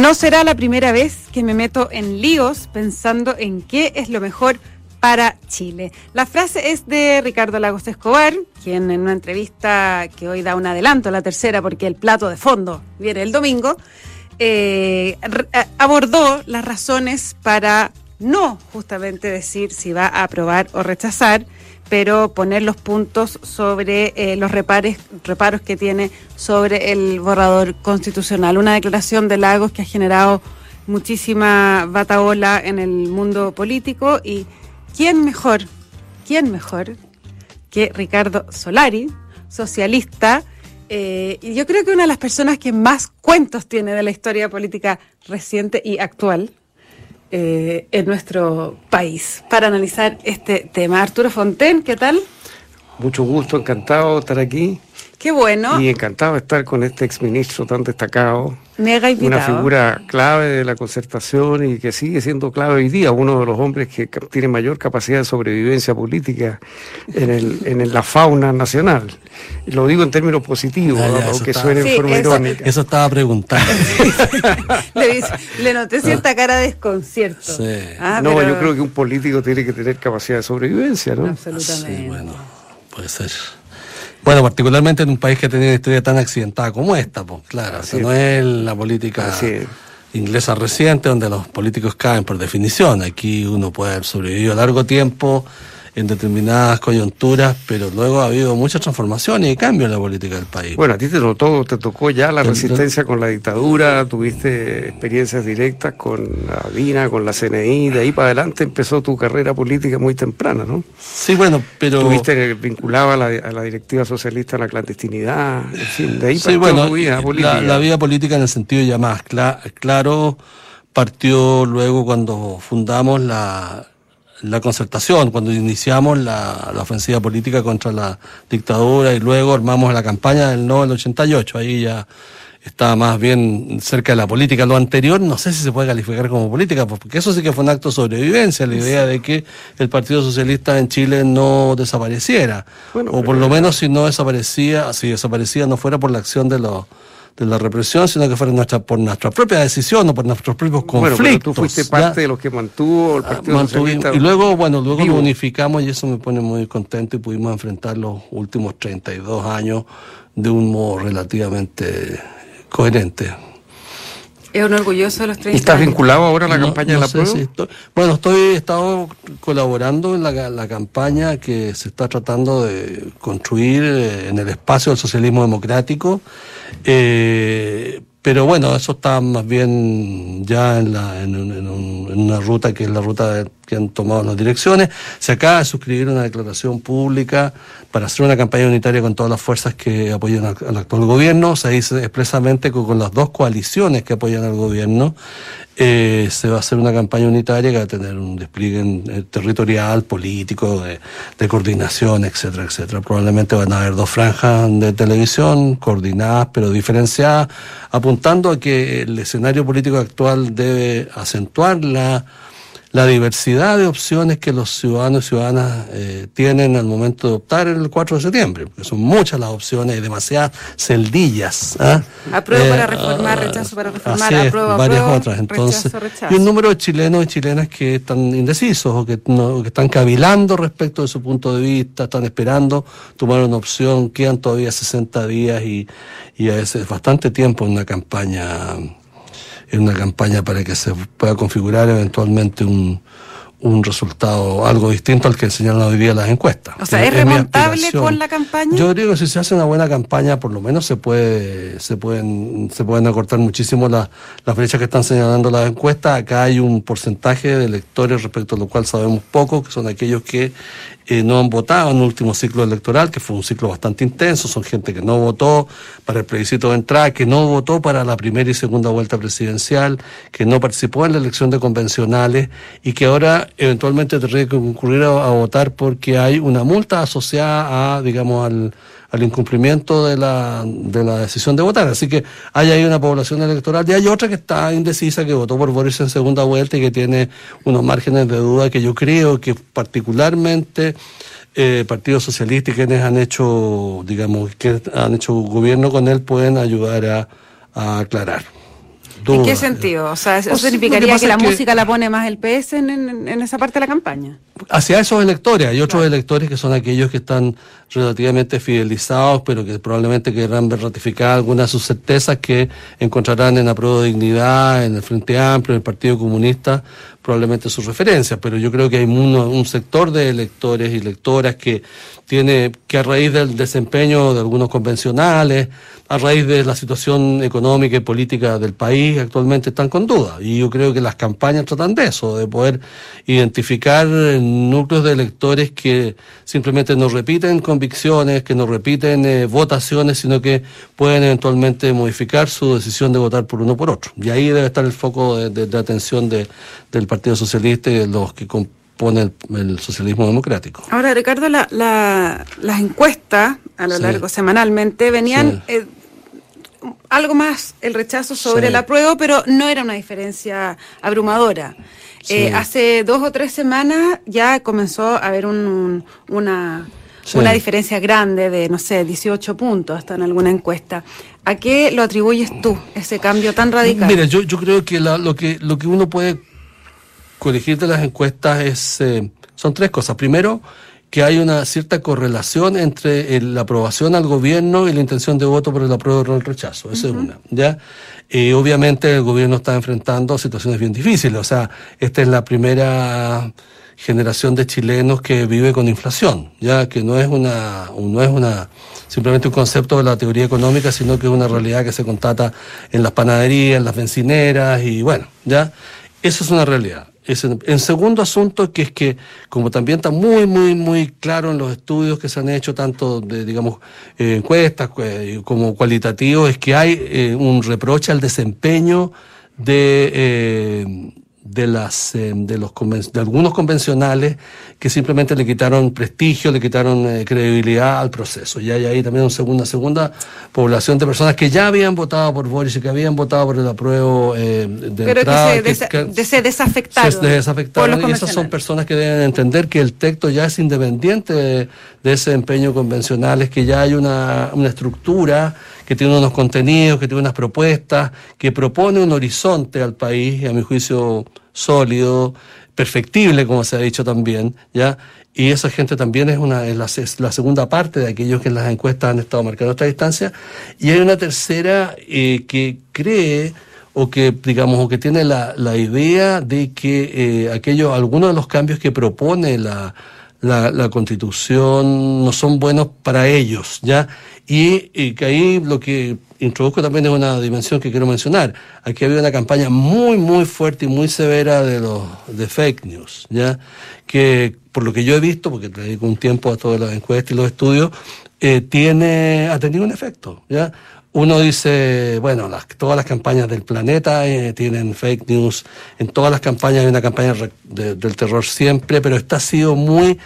No será la primera vez que me meto en líos pensando en qué es lo mejor para Chile. La frase es de Ricardo Lagos Escobar, quien en una entrevista que hoy da un adelanto, la tercera, porque el plato de fondo viene el domingo, eh, abordó las razones para no justamente decir si va a aprobar o rechazar, pero poner los puntos sobre eh, los reparos que tiene sobre el borrador constitucional. Una declaración de Lagos que ha generado muchísima bataola en el mundo político y quién mejor, quién mejor que Ricardo Solari, socialista, eh, y yo creo que una de las personas que más cuentos tiene de la historia política reciente y actual eh, en nuestro país para analizar este tema. Arturo Fonten, ¿qué tal? Mucho gusto, encantado de estar aquí. Qué bueno. Y encantado de estar con este exministro tan destacado. Mega invitado. Una figura clave de la concertación y que sigue siendo clave hoy día, uno de los hombres que tiene mayor capacidad de sobrevivencia política en, el, en la fauna nacional. Lo digo en términos positivos, aunque suene en forma irónica. Eso estaba preguntando. le, le, noté cierta cara de desconcierto. Sí. Ah, no, yo creo que un político tiene que tener capacidad de sobrevivencia, ¿no? Absolutamente. Sí, bueno, puede ser. Bueno, particularmente en un país que tiene una historia tan accidentada como esta, pues claro, no es la política inglesa reciente donde los políticos caen por definición. Aquí uno puede haber sobrevivido largo tiempo en determinadas coyunturas, pero luego ha habido muchas transformaciones y cambios en la política del país. Bueno, a ti te notó, te tocó ya la resistencia con la dictadura, tuviste experiencias directas con la DINA, con la CNI, de ahí para adelante empezó tu carrera política muy temprana, ¿no? Sí, bueno, pero... Tuviste vinculado a la, a la directiva socialista a la clandestinidad, en fin, de ahí sí, bueno, tu vida política. La, vida política en el sentido ya más claro partió luego cuando fundamos la, la concertación, cuando iniciamos la, ofensiva política contra la dictadura y luego armamos la campaña del no del 88, ahí ya estaba más bien cerca de la política. Lo anterior no sé si se puede calificar como política, porque eso sí que fue un acto de sobrevivencia, la idea de que el Partido Socialista en Chile no desapareciera, o por lo menos si no desaparecía, si desaparecía no fuera por la acción de los de la represión, sino que fuera nuestra, por nuestra propia decisión o por nuestros propios conflictos. Bueno, tú fuiste parte de los que mantuvo el Partido Socialista. Y luego, bueno, luego lo unificamos y eso me pone muy contento y pudimos enfrentar los últimos 32 años de un modo relativamente coherente. Es un orgulloso de los 30 ¿Y estás vinculado ahora a la campaña de la prueba? bueno, estoy he estado colaborando en la, la, campaña que se está tratando de construir eh, en el espacio del socialismo democrático eh, pero bueno, eso está más bien ya en, la, en, una ruta que es la ruta que han tomado las direcciones. Se acaba de suscribir una declaración pública para hacer una campaña unitaria con todas las fuerzas que apoyan al, actual gobierno. Se dice expresamente que con las dos coaliciones que apoyan al gobierno eh, se va a hacer una campaña unitaria que va a tener un despliegue eh, territorial, político, de, de, coordinación, etcétera, etcétera. Probablemente van a haber dos franjas de televisión coordinadas pero diferenciadas, apuntando a que el escenario político actual debe acentuar la la diversidad de opciones que los ciudadanos y ciudadanas eh, tienen al momento de optar el 4 de septiembre, porque son muchas las opciones y demasiadas celdillas. ¿ah? Apruebo para eh, reformar, ah, rechazo para reformar, apruebo, varias otras. Entonces, y un número de chilenos y chilenas que están indecisos o que, no, que están cavilando respecto de su punto de vista, están esperando tomar una opción, quedan todavía 60 días y, y a veces bastante tiempo en una campaña en una campaña para que se pueda configurar eventualmente un, un resultado algo distinto al que señalan hoy día las encuestas. O sea, ¿es, remontable con la campaña? Yo digo que si se hace una buena campaña, por lo menos se puede, se pueden, se pueden acortar muchísimo las, las brechas que están señalando las encuestas. Acá hay un porcentaje de electores respecto a lo cual sabemos poco, que son aquellos que eh, no han votado en el último ciclo electoral, que fue un ciclo bastante intenso, son gente que no votó para el plebiscito de entrada, que no votó para la primera y segunda vuelta presidencial, que no participó en la elección de convencionales y que ahora eventualmente tendría que concurrir a, votar porque hay una multa asociada a, digamos, al, al incumplimiento de la, de la decisión de votar. Así que hay ahí una población electoral y hay otra que está indecisa, que votó por Boris en segunda vuelta y que tiene unos márgenes de duda que yo creo que particularmente eh, Partido Socialista y quienes han hecho, digamos, que han hecho gobierno con él pueden ayudar a, a aclarar. ¿En qué sentido? O sea, ¿eso significaría que, la música la pone más el PS en, esa parte de la campaña? Hacia esos electores. Hay otros electores que son aquellos que están relativamente fidelizados, pero que probablemente querrán ver ratificar algunas de sus certezas que encontrarán en Apruebo de Dignidad, en el Frente Amplio, en el Partido Comunista, probablemente sus referencias. Pero yo creo que hay un sector de electores y lectoras que tiene que a raíz del desempeño de algunos convencionales, a raíz de la situación económica y política del país, actualmente están con duda. Y yo creo que las campañas tratan de eso, de poder identificar núcleos de electores que simplemente no repiten convicciones, que no repiten eh, votaciones, sino que pueden eventualmente modificar su decisión de votar por uno o por otro. Y ahí debe estar el foco de, atención del Partido Socialista y de los que componen el, socialismo democrático. Ahora, Ricardo, las encuestas a lo largo semanalmente venían... Eh, algo más el rechazo sobre el apruebo, pero no era una diferencia abrumadora. Eh, hace dos o tres semanas ya comenzó a haber una, una diferencia grande de, no sé, 18 puntos hasta en alguna encuesta. ¿A qué lo atribuyes tú, ese cambio tan radical? Mira, yo, yo creo que, lo que lo que uno puede corregir de las encuestas es, eh, son tres cosas. Primero, que hay una cierta correlación entre la aprobación al gobierno y la intención de voto por el apruebo o el rechazo. Esa es una. ¿ya? Y obviamente el gobierno está enfrentando situaciones bien difíciles. O sea, esta es la primera generación de chilenos que vive con inflación, ya que no es una, no es una simplemente un concepto de la teoría económica, sino que es una realidad que se contata en las panaderías, en las bencineras y bueno, ya eso es una realidad. En segundo asunto, que es que, como también está muy, muy, muy claro en los estudios que se han hecho, tanto de, digamos, eh, encuestas eh, como cualitativos, es que hay eh, un reproche al desempeño de de las eh, de los de algunos convencionales que simplemente le quitaron prestigio, le quitaron eh, credibilidad al proceso. Y hay ahí también una segunda segunda población de personas que ya habían votado por Boris y que habían votado por el apruebo eh, de Pero que, se, que, se desafectaron. y esas son personas que deben entender que el texto ya es independiente de, de ese empeño convencional, es que ya hay una, una estructura que tiene unos contenidos, que tiene unas propuestas, que propone un horizonte al país, a mi juicio sólido, perfectible, como se ha dicho también, ¿ya? Y esa gente también es, una, es la, segunda parte de aquellos que en las encuestas han estado marcando esta distancia. Y hay una tercera eh, que cree o que digamos o que tiene la, la idea de que eh, aquellos algunos de los cambios que propone la, la, la, constitución no son buenos para ellos ya y, que ahí lo que introduzco también es una dimensión que quiero mencionar. Aquí ha habido una campaña muy, muy fuerte y muy severa de los de fake news, ¿ya? Que por lo que yo he visto, porque dedico un tiempo a todas las encuestas y los estudios, eh, tiene, ha tenido un efecto, ¿ya? Uno dice, bueno, las, todas las campañas del planeta eh, tienen fake news, en todas las campañas hay una campaña del terror siempre, pero esta ha sido muy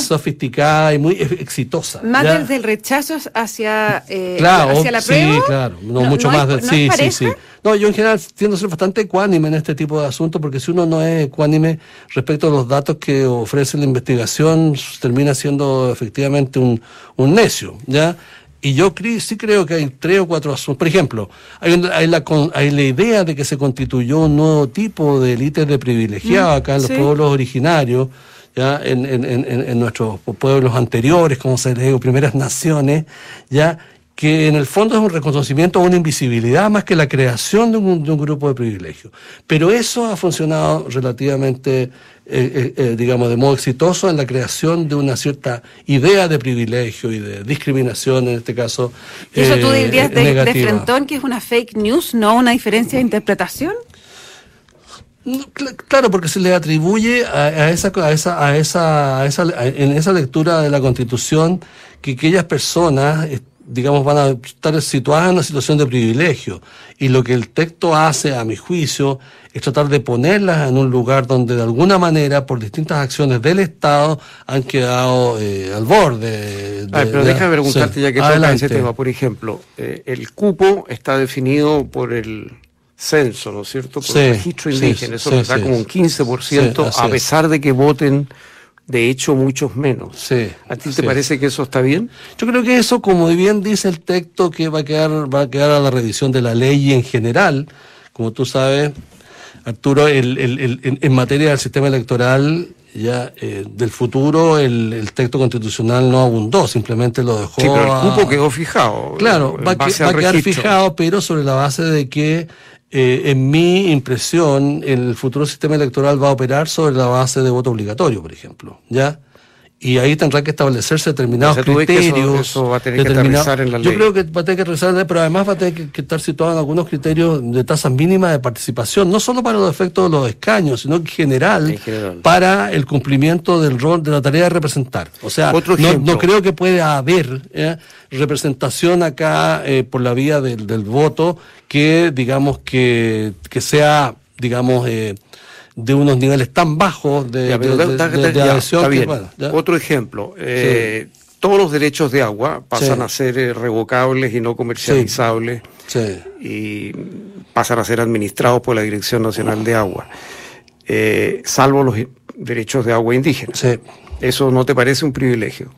sofisticada y muy exitosa. Más desde el rechazo hacia, eh, hacia la prueba. Sí, claro, no, mucho más. De, sí, sí, sí. No, yo en general tiendo a ser bastante ecuánime en este tipo de asuntos, porque si uno no es ecuánime respecto a los datos que ofrece la investigación, termina siendo efectivamente un, un necio, ¿ya? Y yo sí creo que hay tres o cuatro asuntos. Por ejemplo, hay, hay, la, hay la idea de que se constituyó un nuevo tipo de élite de privilegiados mm, acá en los pueblos originarios, ya en, en, en, en, nuestros pueblos anteriores, como se les digo, primeras naciones, ya que en el fondo es un reconocimiento o una invisibilidad más que la creación de un, de un grupo de privilegios. Pero eso ha funcionado relativamente eh, eh, eh, digamos, de modo exitoso en la creación de una cierta idea de privilegio y de discriminación, en este caso. eso tú dirías de, de, frentón que es una fake news, no una diferencia de interpretación? claro, porque se le atribuye a, esa, a, esa, a, esa, a esa, en esa lectura de la Constitución que aquellas personas digamos, van a estar situadas en una situación de privilegio. Y lo que el texto hace, a mi juicio, es tratar de ponerlas en un lugar donde de alguna manera, por distintas acciones del Estado, han quedado eh, al borde. De, pero déjame preguntarte ya que toca ese tema. Por ejemplo, eh, el cupo está definido por el censo, ¿no es cierto? Por el registro indígena. Eso nos da como un 15%, a pesar de que voten de hecho muchos menos. Sí, ¿A ti te parece que eso está bien? Yo creo que eso, como bien dice el texto, que va a quedar, va a quedar a la revisión de la ley en general, como tú sabes, Arturo, el, el, el, en materia del sistema electoral ya eh, del futuro el, texto constitucional no abundó, simplemente lo dejó. Sí, pero el cupo quedó fijado. Claro, va, va a quedar fijado, pero sobre la base de que, eh, en mi impresión, el futuro sistema electoral va a operar sobre la base de voto obligatorio, por ejemplo. ¿Ya? Y ahí tendrá que establecerse determinados criterios. Eso, va a tener que aterrizar en la ley. Yo creo que va a tener que aterrizar, pero además va a tener que, estar situado en algunos criterios de tasas mínimas de participación, no solo para los efectos de los escaños, sino en general, para el cumplimiento del rol de la tarea de representar. O sea, no, creo que pueda haber ¿eh? representación acá eh, por la vía del, del voto que, digamos, que, que sea, digamos, eh, de unos niveles tan bajos de. Otro ejemplo, eh, todos los derechos de agua pasan a ser eh, revocables y no comercializables y pasan a ser administrados por la Dirección Nacional de Agua, eh, salvo los derechos de agua indígenas. ¿Eso no te parece un privilegio?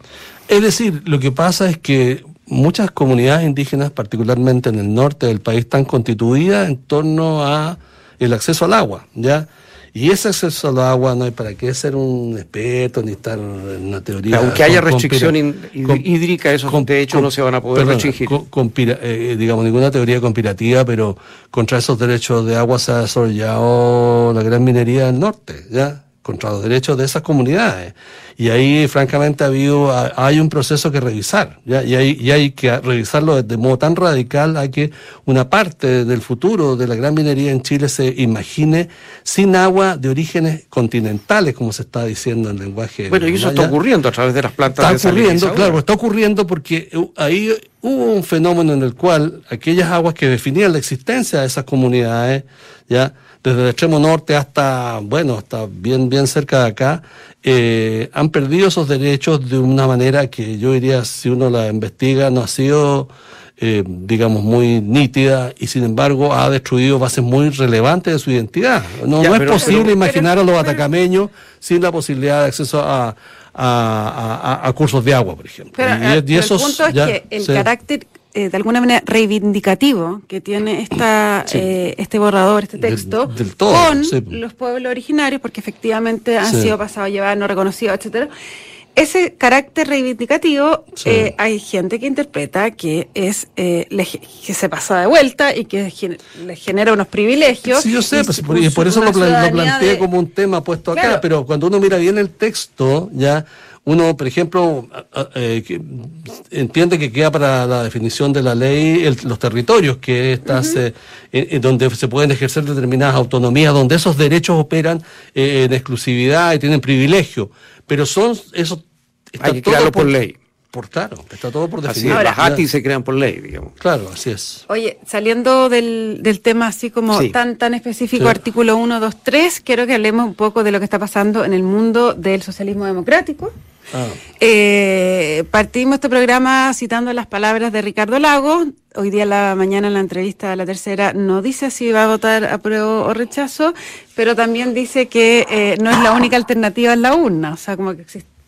Es decir, lo que pasa es que muchas comunidades indígenas, particularmente en el norte del país, están constituidas en torno a el acceso al agua, ¿ya? Y ese acceso al agua no hay para qué ser un experto ni estar en una teoría. Aunque haya restricción hídrica, esos de hecho no se van a poder restringir. Con, eh, digamos, ninguna teoría conspirativa, pero contra esos derechos de agua se ha desarrollado la gran minería del norte, ¿ya? Contra los derechos de esas comunidades. Y ahí, francamente, ha habido, hay un proceso que revisar, ¿ya? Y, hay, y hay que revisarlo de modo tan radical a que una parte del futuro de la gran minería en Chile se imagine sin agua de orígenes continentales, como se está diciendo en el lenguaje. Bueno, y eso está ocurriendo a través de las plantas Está ocurriendo, claro, está ocurriendo porque ahí hubo un fenómeno en el cual aquellas aguas que definían la existencia de esas comunidades, ya, desde el extremo norte hasta, bueno, hasta bien, bien cerca de acá, eh, han perdido esos derechos de una manera que yo diría, si uno la investiga, no ha sido, eh, digamos, muy nítida y sin embargo ha destruido bases muy relevantes de su identidad. No, es posible imaginar a los atacameños sin la posibilidad de acceso a, a, cursos de agua, por ejemplo. y, el punto es que el carácter eh, de alguna manera reivindicativo que tiene esta, eh, este borrador, este texto, con los pueblos originarios, porque efectivamente han sido pasados a llevar, no reconocidos, etcétera. Ese carácter reivindicativo, eh, hay gente que interpreta que es que se pasa de vuelta y que le genera unos privilegios. Sí, yo sé, pues, y por, eso lo, planteé como un tema puesto acá, pero cuando uno mira bien el texto, ya uno, por ejemplo, eh, entiende que queda para la definición de la ley los territorios que estas, eh, en, donde se pueden ejercer determinadas autonomías, donde esos derechos operan eh, en exclusividad y tienen privilegio. Pero son esos. Hay que crearlo por, ley. Por claro, está todo por definir. Así las ATI se crean por ley, digamos. Claro, así es. Oye, saliendo del, del tema así como tan tan específico, artículo 1, 2, 3, quiero que hablemos un poco de lo que está pasando en el mundo del socialismo democrático. Ah. Eh, partimos este programa citando las palabras de Ricardo Lago. Hoy día la mañana en la entrevista a la tercera no dice si va a votar apruebo o rechazo, pero también dice que eh, no es la única alternativa en la urna, o sea, como que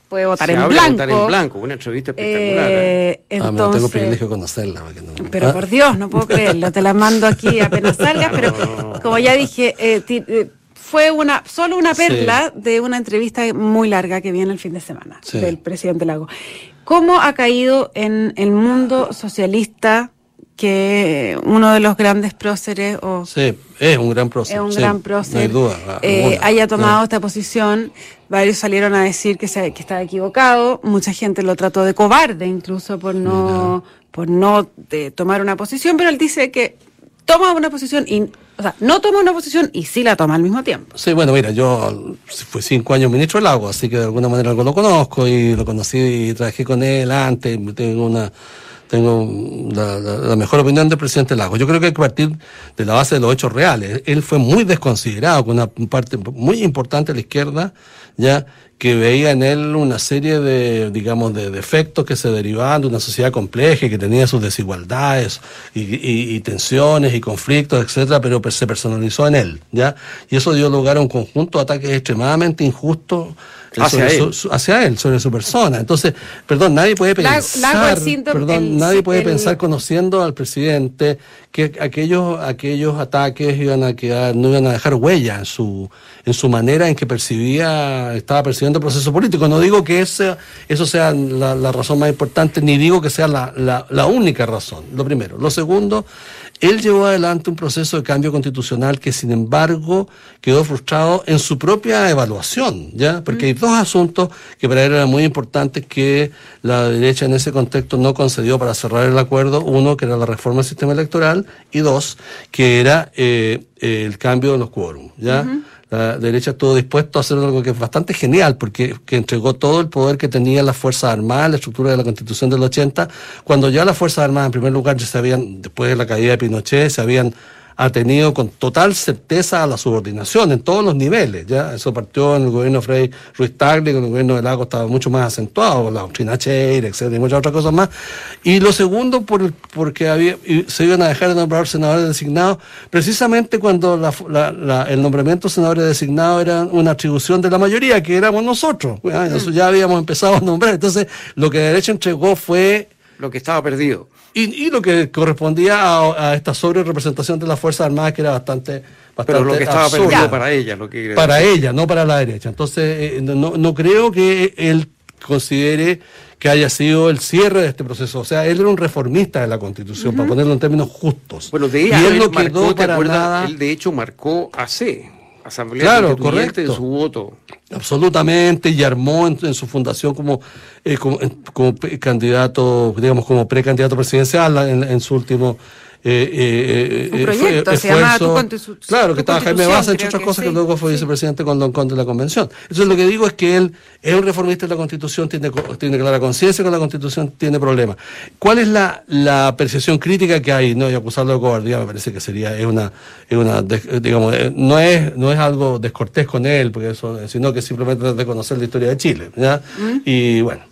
puede votar en blanco. votar en blanco, una entrevista espectacular. Eh, entonces, ah, tengo privilegio de conocerla. Pero por Dios, no puedo creerlo, te la mando aquí apenas salgas, pero como ya dije, eh, fue una solo una perla de una entrevista muy larga que viene el fin de semana del presidente Lago. ¿Cómo ha caído en el mundo socialista que uno de los grandes próceres o sí, es un gran prócer, es un gran prócer, eh, haya tomado esta posición. Varios salieron a decir que, se, que estaba equivocado. Mucha gente lo trató de cobarde incluso por no por no de tomar una posición pero él dice que toma una posición y o sea, no toma una posición y sí la toma al mismo tiempo. Sí, bueno, mira, yo fui cinco años ministro del agua, así que de alguna manera algo lo conozco y lo conocí y trabajé con él antes, tengo una tengo la, mejor opinión del presidente Lago. Yo creo que hay que partir de la base de los hechos reales. Él fue muy desconsiderado con una parte muy importante de la izquierda, ya que veía en él una serie de, digamos, de defectos que se derivaban de una sociedad compleja y que tenía sus desigualdades y, tensiones y conflictos, etcétera, pero se personalizó en él, ¿ya? Y eso dio lugar a un conjunto de ataques extremadamente injustos hacia, él. hacia él, sobre su persona. Entonces, perdón, nadie puede pensar, perdón, nadie puede pensar conociendo al presidente que aquellos aquellos ataques iban a quedar, no iban a dejar huella en su en su manera en que percibía, estaba percibiendo el proceso político. No digo que ese, eso sea la, razón más importante, ni digo que sea la, la, la única razón. Lo primero. Lo segundo él llevó adelante un proceso de cambio constitucional que, sin embargo, quedó frustrado en su propia evaluación, ¿ya? Porque hay dos asuntos que para él eran muy importantes que la derecha en ese contexto no concedió para cerrar el acuerdo. Uno, que era la reforma del sistema electoral, y dos, que era eh, el cambio de los quórum, ¿ya? La derecha estuvo dispuesto a hacer algo que es bastante genial, porque que entregó todo el poder que tenían las Fuerzas Armadas, la estructura de la Constitución del 80, cuando ya las Fuerzas Armadas, en primer lugar, ya se habían, después de la caída de Pinochet, se habían ha tenido con total certeza la subordinación en todos los niveles. ¿ya? Eso partió en el gobierno Frei Ruiz Tagle, con el gobierno de Lago estaba mucho más acentuado, con la doctrina Cheire, etcétera, y muchas otras cosas más. Y lo segundo, por, porque había, se iban a dejar de nombrar senadores designados, precisamente cuando el nombramiento de senadores designados era una atribución de la mayoría, que éramos nosotros. Eso ya habíamos empezado a nombrar. Entonces, lo que la derecha entregó fue... Lo que estaba perdido y, lo que correspondía a, esta sobre representación de las Fuerzas Armadas, que era bastante. bastante Pero lo que estaba perdido para ella, lo que Para ella, no para la derecha. Entonces, eh, no, no creo que él considere que haya sido el cierre de este proceso. O sea, él era un reformista de la Constitución, para ponerlo en términos justos. Bueno, de y él, no quedó para nada... Él, de hecho, marcó a C Asamblea claro, correcto. en su voto. Absolutamente, y armó en, su fundación como, eh, como, candidato, digamos, como precandidato presidencial en su último eh, eh, un eh, proyecto, se llama Claro, que estaba Jaime Baza, entre otras cosas, que, luego fue vicepresidente con Don Conde de la Convención. Entonces, lo que digo es que él es un reformista de la Constitución, tiene, tiene clara conciencia con la Constitución, tiene problemas. ¿Cuál es la, la percepción crítica que hay? No, y acusarlo de cobardía me parece que sería, es una, es una digamos, no es, no es algo descortés con él, porque eso, sino que simplemente de conocer la historia de Chile, ¿ya? Mm. Y bueno,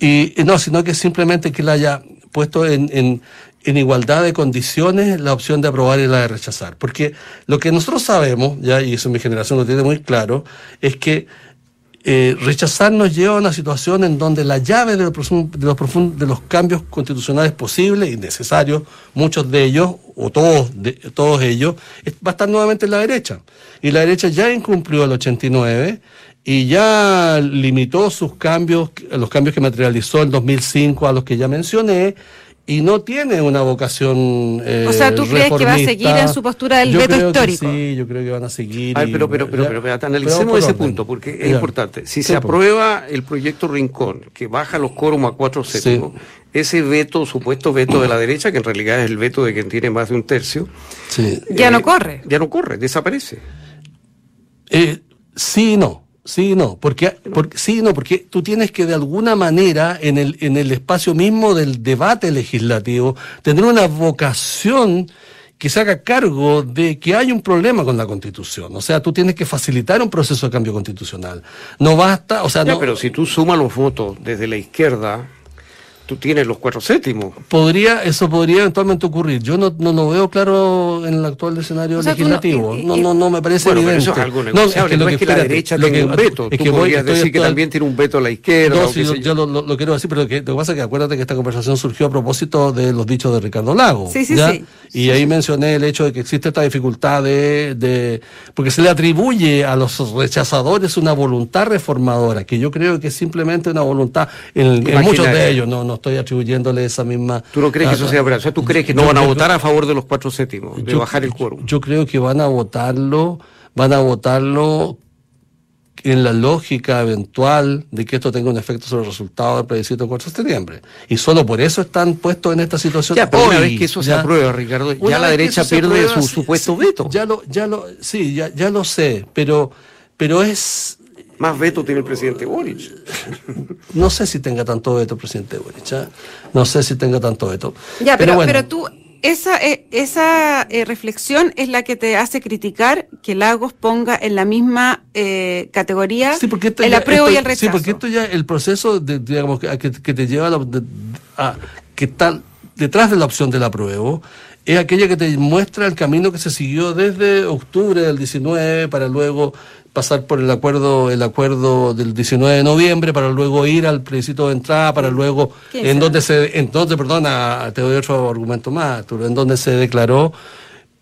y no, sino que simplemente que él haya puesto en, en, en igualdad de condiciones la opción de aprobar y la de rechazar. Porque lo que nosotros sabemos, ya, y eso mi generación lo tiene muy claro, es que eh, rechazar nos lleva a una situación en donde la llave de los, cambios constitucionales posibles y necesarios, muchos de ellos, o todos, todos ellos, va a estar nuevamente en la derecha. Y la derecha ya incumplió el 89 y ya limitó sus cambios, los cambios que materializó en 2005 a los que ya mencioné, y no tiene una vocación eh, O sea, ¿tú crees que va a seguir en su postura del veto histórico? sí, yo creo que van a seguir. pero, pero, pero, pero, analicemos ese punto, porque es importante. Si se aprueba el proyecto Rincón, que baja los quórum a cuatro séptimos, ese veto, supuesto veto de la derecha, que en realidad es el veto de quien tiene más de un tercio, ya no eh, corre. Ya no corre, desaparece. Eh, sí y no. Sí, no, porque, porque, sí, no, porque tú tienes que de alguna manera en el, en el espacio mismo del debate legislativo tener una vocación que se haga cargo de que hay un problema con la Constitución. O sea, tú tienes que facilitar un proceso de cambio constitucional. No basta, o sea, no. Pero si tú sumas los votos desde la izquierda, tú tienes los cuatro séptimos. Podría, eso podría eventualmente ocurrir. Yo no, no lo veo claro en el actual escenario legislativo. No, no, no, me parece bueno, evidente. eso es algo negociable. No, es que, la derecha tiene un veto. Es que tú podrías decir que también tiene un veto a la izquierda. No, sí, yo, lo, lo, quiero decir, pero lo que pasa es que acuérdate que esta conversación surgió a propósito de los dichos de Ricardo Lago. Sí, sí, sí. Y ahí mencioné el hecho de que existe esta dificultad de, de... Porque se le atribuye a los rechazadores una voluntad reformadora, que yo creo que es simplemente una voluntad, en, en muchos de ellos, no, no estoy atribuyéndole esa misma... ¿Tú no crees que eso sea verdad? O sea, ¿tú crees que no van a votar a favor de los cuatro séptimos, de bajar el quórum? Yo creo que van a votarlo, van a votarlo en la lógica eventual de que esto tenga un efecto sobre el resultado del plebiscito del 4 de septiembre. Y solo por eso están puestos en esta situación. Ya, pero una vez que eso se aprueba, Ricardo, ya la derecha pierde su supuesto veto. Ya lo, ya lo, sí, ya, ya lo sé, pero, pero es más veto tiene el presidente Boric. No sé si tenga tanto veto el presidente Boric. ¿eh? No sé si tenga tanto veto. Ya, pero, pero, tú, esa, eh, esa eh, reflexión es la que te hace criticar que Lagos ponga en la misma eh, categoría Sí, porque esto el ya- apruebo y el rechazo. Sí, porque esto ya, el proceso de, digamos, que, que, que te lleva a, la- de- a- que está detrás de la opción del apruebo, es aquella que te muestra el camino que se siguió desde octubre del 19 para luego pasar por el acuerdo el acuerdo del 19 de noviembre para luego ir al plebiscito de entrada para luego ¿Qué en donde se en donde perdona te doy otro argumento más en donde se declaró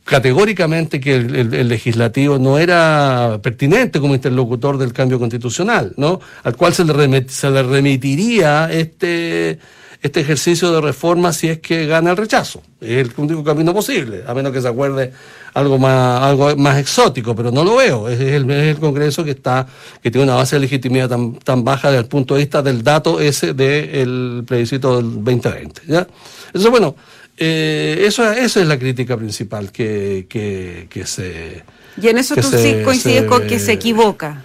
categóricamente que el, el- el legislativo no era pertinente como interlocutor del cambio constitucional, ¿no? Al cual se le, remet- se le remitiría este, este ejercicio de reforma si es que gana el rechazo. Es el único camino posible, a menos que se acuerde algo más, algo más exótico, pero no lo veo. Es el, es el Congreso que está, que tiene una base de legitimidad tan, tan baja desde el punto de vista del dato ese del plebiscito del 2020. ¿ya? Entonces, bueno, eh, eso, esa es la crítica principal que, que, que se... y en eso tú se- sí coincides se- con que se equivoca.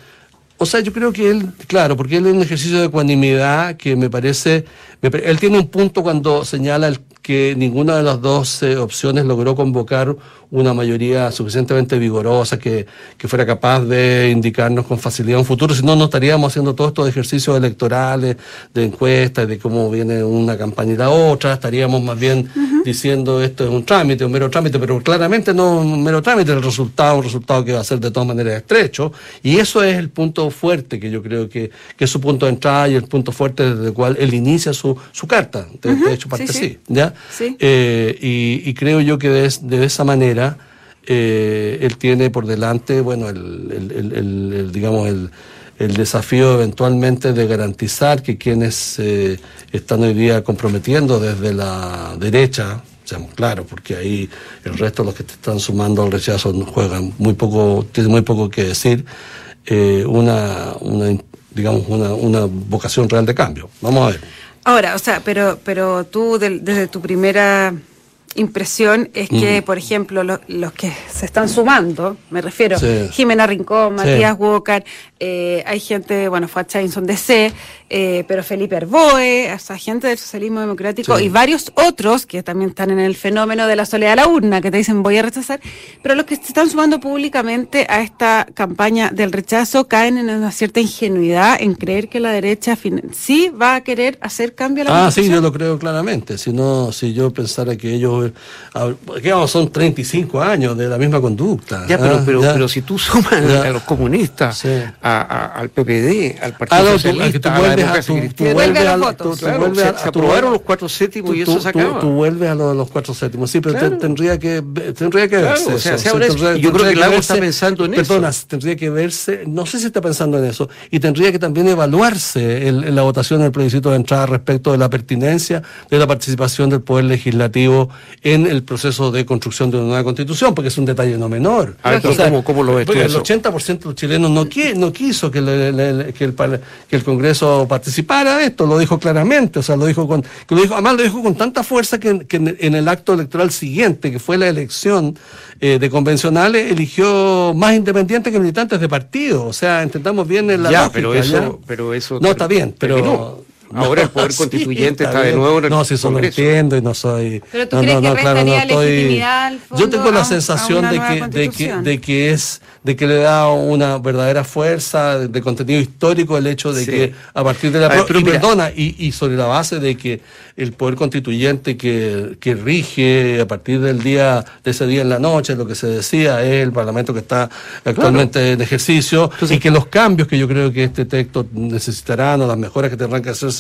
O sea, yo creo que él, claro, porque él es un ejercicio de ecuanimidad que me parece, me él tiene un punto cuando señala el- que ninguna de las dos eh, opciones logró convocar una mayoría suficientemente vigorosa que, que fuera capaz de indicarnos con facilidad un futuro, si no, no estaríamos haciendo todos estos ejercicios electorales, de encuestas, de cómo viene una campaña y la otra, estaríamos más bien diciendo esto es un trámite, un mero trámite, pero claramente no un mero trámite, el resultado, un resultado que va a ser de todas maneras estrecho, y eso es el punto fuerte que yo creo que, que es su punto de entrada y el punto fuerte desde el cual él inicia su, su carta, de, de hecho parte sí, sí. ¿ya? Eh, y, y creo yo que de, es- de esa manera eh, él tiene por delante, bueno, el, digamos, el, el desafío eventualmente de garantizar que quienes eh, están hoy día comprometiendo desde la derecha, seamos claros, porque ahí el resto de los que te están sumando al rechazo juegan muy poco, tienen muy poco que decir, eh, una, una, digamos, una, una vocación real de cambio. Vamos a ver. Ahora, o sea, pero, pero tú desde tu primera impresión es que, por ejemplo, lo- los que se están sumando, me refiero, Sí. Jimena Rincón, Sí. Matías Walker, eh, hay gente, bueno, fue a Chainson DC, eh, pero Felipe Herboe, o sea, gente del socialismo democrático Sí. y varios otros que también están en el fenómeno de la soledad de la urna, que te dicen voy a rechazar, pero los que se están sumando públicamente a esta campaña del rechazo caen en una cierta ingenuidad en creer que la derecha sí va a querer hacer cambio a la Ah, sí, yo lo creo claramente. Si no, si yo pensara que ellos, ah, que vamos, son 35 años de la misma conducta. Ya, pero, ah, pero, ya. pero si tú sumas Ya. a los comunistas, Sí. a- a- al PPD, al Ah, Partido tú, Socialista, tú a vuelves a, democracia tú, tú cristiana, Vuelve vuelves a a, los la- votos. tú- tú Claro, vuelves se, a- se tú aprobaron los cuatro séptimos y eso se tú- acaba. Tú vuelves a lo de los cuatro séptimos, sí, pero te- tendría que tendría que Claro, verse. o sea, eso, se abre eso. tendría- Y yo creo que Lago verse- está pensando en eso. Perdona, tendría que verse, no sé si está pensando en eso, y tendría que también evaluarse el- la votación del plebiscito de entrada respecto de la pertinencia de la participación del Poder Legislativo en el proceso de construcción de una nueva constitución, porque es un detalle no menor. A ver, ¿cómo- cómo lo ves tú porque eso? El 80% de los chilenos no, qui- no quiso que, le- le- le- que, el, que el Congreso participara de esto, lo dijo claramente, o sea, lo dijo con, que lo dijo, además lo dijo con tanta fuerza que, en- que en, el acto electoral siguiente, que fue la elección eh, de convencionales, eligió más independientes que militantes de partido, o sea, intentamos bien en la ya, lógica, pero eso, ¿ya? pero eso No, está bien, pero... Ahora el poder Sí, constituyente está, de nuevo en el No, si eso lo entiendo y no soy... Pero tú no, crees no, que no, claro, estoy- legitimidad al fondo Yo tengo la a sensación de que, de, que, de que es de que le da una verdadera fuerza de, de contenido histórico el hecho de Sí. que a partir de la ver, pero y perdona y, y sobre la base de que el poder constituyente que, que rige a partir del día de ese día en la noche lo que se decía es el parlamento que está actualmente en ejercicio y que los cambios que yo creo que este texto necesitarán o las mejoras que tendrán que hacerse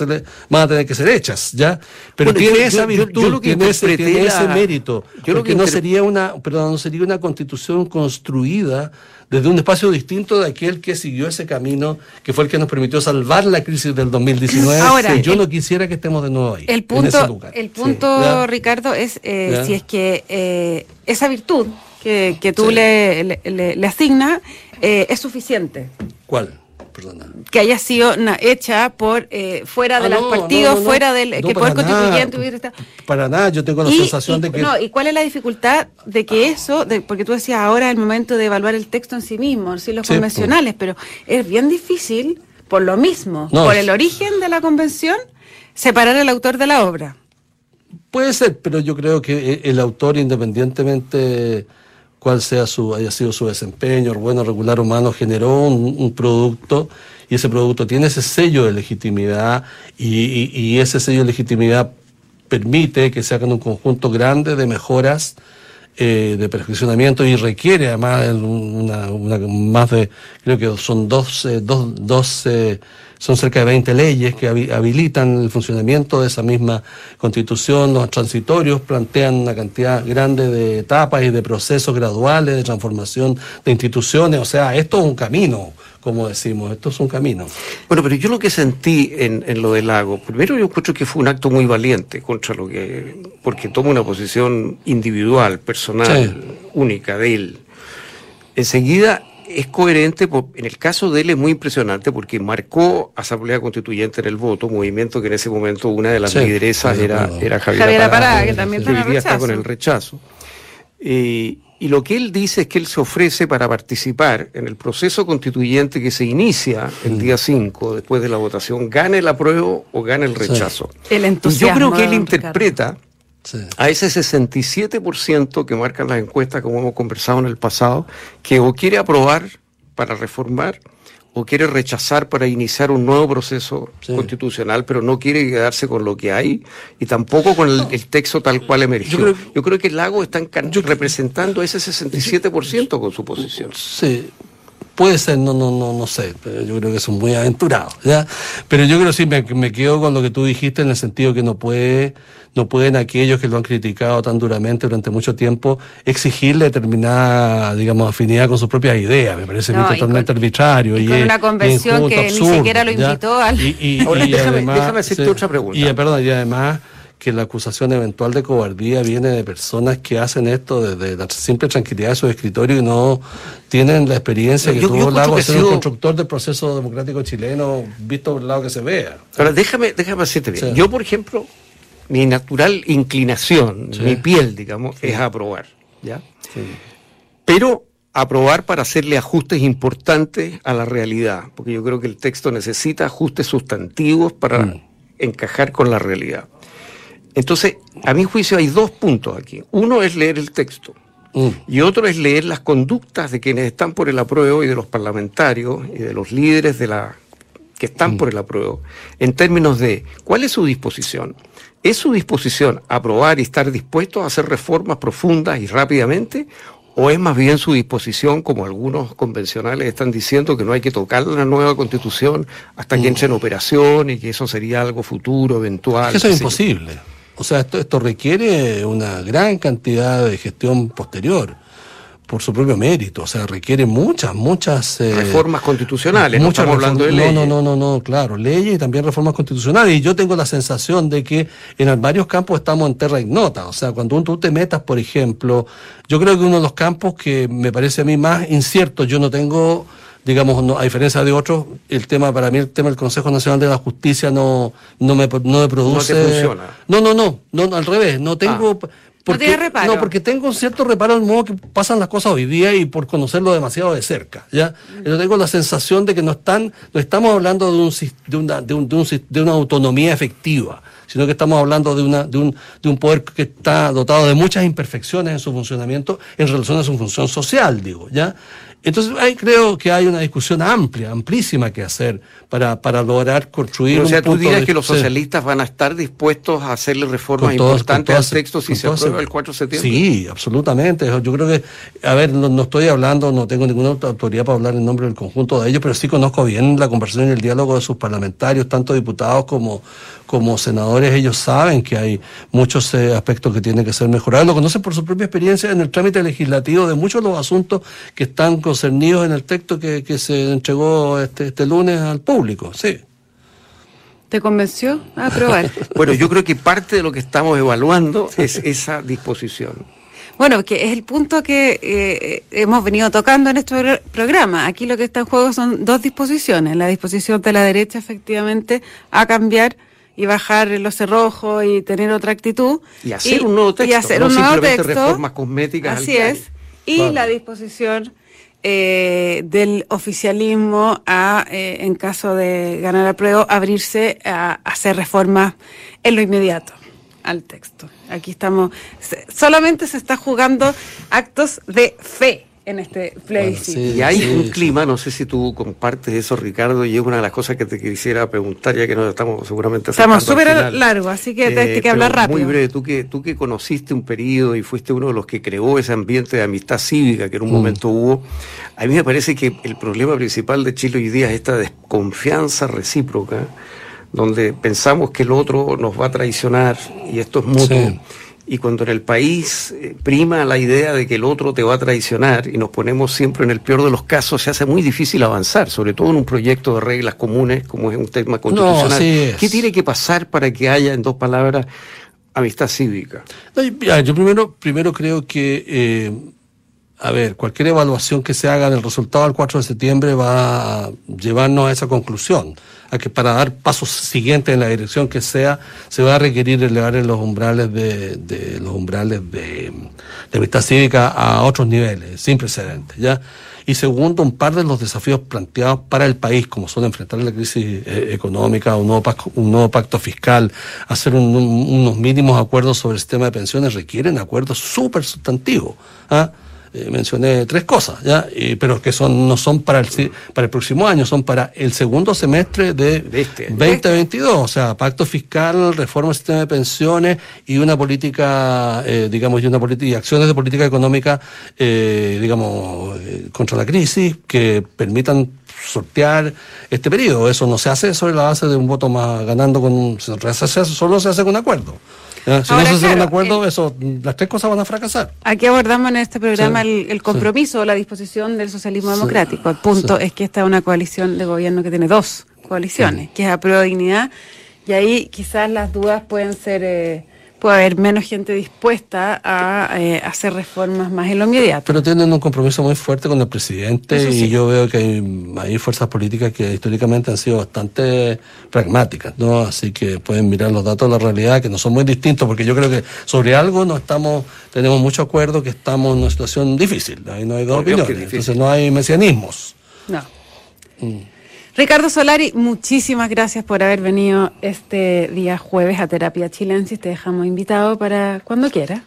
van a tener que ser hechas ya pero Bueno, tiene yo- esa yo- virtud yo lo que tiene, ese, tiene mérito yo lo que no sería una perdón no sería una constitución construida desde un espacio distinto de aquel que siguió ese camino, que fue el que nos permitió salvar la crisis del 2019. Ahora, yo el- no quisiera que estemos de nuevo ahí. El en ese punto, lugar. el punto. Ricardo, es eh, si es que eh, esa virtud que, que tú Sí. le, le, le- le asignas eh, es suficiente. ¿Cuál? Perdona. Que haya sido hecha por eh, fuera de Ah, los no, partidos, no, no, no. fuera del No, que poder constituyente hubiera estado. Para nada, yo tengo la Y- sensación y- de que. No, ¿y cuál es la dificultad de que eso, de- porque tú decías ahora es el momento de evaluar el texto en sí mismo, sí, los Sí, convencionales, pero es bien difícil, por lo mismo, por el origen de la convención, separar al autor de la obra. Puede ser, pero yo creo que eh, el autor, independientemente cuál sea su, haya sido su desempeño, bueno, regular humano, generó un, producto y ese producto tiene ese sello de legitimidad y, ese sello de legitimidad permite que se hagan un conjunto grande de mejoras eh, de perfeccionamiento y requiere además más de, creo que son dos, dos, dos son cerca de 20 leyes que habilitan el funcionamiento de esa misma constitución. Los transitorios plantean una cantidad grande de etapas y de procesos graduales de transformación de instituciones. O sea, esto es un camino, como decimos, esto es un camino. Bueno, pero yo lo que sentí en, lo del lago, primero yo encuentro que fue un acto muy valiente contra lo que, porque toma una posición individual, personal, única de él. Enseguida es coherente, en el caso de él es muy impresionante porque marcó Asamblea Constituyente en el voto, movimiento que en ese momento una de las lideresas era, era Javier Parada, que también está con el rechazo. y lo que él dice es que él se ofrece para participar en el proceso constituyente que se inicia el día 5, después de la votación, gane el apruebo o gane el rechazo. El entusiasmo. Y yo creo que él interpreta a ese 67% que marcan las encuestas, como hemos conversado en el pasado, que o quiere aprobar para reformar o quiere rechazar para iniciar un nuevo proceso constitucional, pero no quiere quedarse con lo que hay y tampoco con el, texto tal cual emergió. Yo creo, que el Lago está representando ese 67% con su posición. Sí, Puede ser, no, no, no, no sé, pero yo creo que son muy aventurados, ¿ya? Pero yo creo sí, me, me quedo con lo que tú dijiste en el sentido que no puede, no pueden aquellos que lo han criticado tan duramente durante mucho tiempo exigirle determinada, digamos, afinidad con sus propias ideas. Me parece totalmente arbitrario. Y, con una convención que ni siquiera lo invitó al... Y, y, déjame, déjame hacerte otra pregunta. Y, perdón, y además que la acusación eventual de cobardía viene de personas que hacen esto desde la simple tranquilidad de su escritorio y no tienen la experiencia que tuvo Lago de ser un constructor del proceso democrático chileno, visto por el lado que se vea. Ahora, déjame, déjame decirte bien. Yo, por ejemplo, mi natural inclinación, mi piel, digamos, es aprobar. ¿ya? Pero aprobar para hacerle ajustes importantes a la realidad, porque yo creo que el texto necesita ajustes sustantivos para mm. encajar con la realidad. Entonces, a mi juicio hay dos puntos aquí. Uno es leer el texto mm. y otro es leer las conductas de quienes están por el apruebo y de los parlamentarios y de los líderes de la que están mm. por el apruebo en términos de cuál es su disposición. ¿Es su disposición aprobar y estar dispuestos a hacer reformas profundas y rápidamente? ¿O es más bien su disposición, como algunos convencionales están diciendo, que no hay que tocar la nueva constitución hasta que mm. entre en operación y que eso sería algo futuro, eventual? eso es imposible. O sea, esto, esto requiere una gran cantidad de gestión posterior por su propio mérito, o sea, requiere muchas, muchas... Eh, reformas constitucionales, muchas no hablando de leyes. No, no, no, no, claro, leyes y también reformas constitucionales. Y yo tengo la sensación de que en varios campos estamos en terra ignota. O sea, cuando tú te metas, por ejemplo, yo creo que uno de los campos que me parece a mí más incierto, yo no tengo digamos, a diferencia de otros, el tema, para mí, el tema del Consejo Nacional de la Justicia no, no, me, no me produce. No funciona. No, no, no, no, al revés, no tengo. Ah. Porque, no, reparo. no, porque tengo cierto reparo en modo que pasan las cosas hoy día y por conocerlo demasiado de cerca. ¿ya? Yo tengo la sensación de que no están, no estamos hablando de, un, de, una, de, un, de, una autonomía efectiva, sino que estamos hablando de, una, de, un, de un poder que está dotado de muchas imperfecciones en su funcionamiento en relación a su función social, digo. ¿ya? Entonces, ahí creo que hay una discusión amplia, amplísima que hacer para, para lograr construir. o sea, tú dirías que los socialistas van a estar dispuestos a hacerle reformas importantes al texto si se aprueba el 4 de septiembre. Sí, absolutamente. Yo creo que, a ver, no, estoy hablando, no tengo ninguna autoridad para hablar en nombre del conjunto de ellos, pero sí conozco bien la conversación y el diálogo de sus parlamentarios, tanto diputados como, como senadores. Ellos saben que hay muchos eh, aspectos que tienen que ser mejorados. Lo conocen por su propia experiencia en el trámite legislativo de muchos de los asuntos que están con concernidos en el texto que, se entregó este, este lunes al público, sí. ¿Te convenció a aprobar? bueno, yo creo que parte de lo que estamos evaluando es esa disposición. Bueno, que es el punto que eh, hemos venido tocando en este programa. Aquí lo que está en juego son dos disposiciones. La disposición de la derecha, efectivamente, a cambiar y bajar los cerrojos y tener otra actitud. Y hacer un nuevo texto. Y hacer un nuevo texto. reformas cosméticas. Así es. Y la disposición eh, del oficialismo a, eh, en caso de ganar la prueba, abrirse a, hacer reformas en lo inmediato. al texto. Aquí estamos, solamente se está jugando actos de fe en este plebiscito. y hay un clima, no sé si tú compartes eso, Ricardo, y es una de las cosas que te quisiera preguntar, ya que nos estamos seguramente Estamos súper largo, así que eh, que hablar rápido. Muy breve, tú que, tú que conociste un periodo y fuiste uno de los que creó ese ambiente de amistad cívica que en un mm. momento hubo, a mí me parece que el problema principal de Chile hoy día es esta desconfianza recíproca, donde pensamos que el otro nos va a traicionar y esto es mutuo y cuando en el país eh, prima la idea de que el otro te va a traicionar y nos ponemos siempre en el peor de los casos, se hace muy difícil avanzar, sobre todo en un proyecto de reglas comunes como es un tema constitucional. ¿Qué tiene que pasar para que haya, en dos palabras, amistad cívica? yo primero, primero creo que, eh, a ver, cualquier evaluación que se haga del resultado del 4 de septiembre va a llevarnos a esa conclusión a que para dar pasos siguientes en la dirección que sea, se va a requerir elevar los umbrales de, de los umbrales de, de amistad cívica a otros niveles, sin precedentes, ¿ya? Y segundo, un par de los desafíos planteados para el país, como son enfrentar la crisis eh, económica, un nuevo, pacto, un nuevo pacto fiscal, hacer unos mínimos acuerdos sobre el sistema de pensiones, requieren acuerdos súper sustantivos. ¿ah? Mencioné tres cosas, ¿ya? pero que son no son para el, para el próximo año, son para el segundo semestre de, 2022, o sea, pacto fiscal, reforma del sistema de pensiones y una política, eh, digamos, y una política y acciones de política económica, eh, digamos, contra la crisis que permitan sortear este periodo. Eso no se hace sobre la base de un voto más ganando con un, solo se hace con un acuerdo. Si no se hacen de acuerdo, eso, las tres cosas van a fracasar. Aquí abordamos en este programa el, compromiso o la disposición del socialismo democrático. El punto es que esta es una coalición de gobierno que tiene dos coaliciones, que es a prueba de dignidad, y ahí quizás las dudas pueden ser... Eh, puede haber menos gente dispuesta a eh, hacer reformas más en lo inmediato. Pero tienen un compromiso muy fuerte con el presidente y yo veo que hay, fuerzas políticas que históricamente han sido bastante pragmáticas, ¿no? Así que pueden mirar los datos de la realidad que no son muy distintos porque yo creo que sobre algo no estamos, tenemos mucho acuerdo que estamos en una situación difícil, ahí no hay dos opiniones, entonces no hay mesianismos. No. Mm. Ricardo Solari, muchísimas gracias por haber venido este día jueves a Terapia Chilensis. Te dejamos invitado para cuando quiera.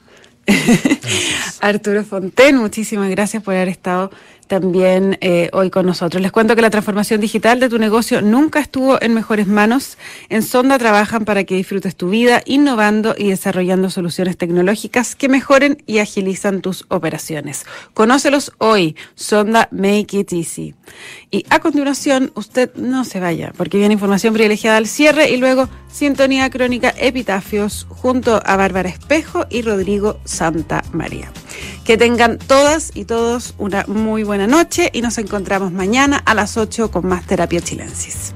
Arturo Fonten, muchísimas gracias por haber estado también eh, hoy con nosotros. Les cuento que la transformación digital de tu negocio nunca estuvo en mejores manos. En Sonda trabajan para que disfrutes tu vida, innovando y desarrollando soluciones tecnológicas que mejoren y agilizan tus operaciones. Conócelos hoy, Sonda Make It Easy. Y a continuación, usted no se vaya, porque viene información privilegiada al cierre y luego sintonía crónica epitafios junto a Bárbara Espejo y Rodrigo Santa María. Que tengan todas y todos una muy buena noche y nos encontramos mañana a las 8 con más terapia chilensis.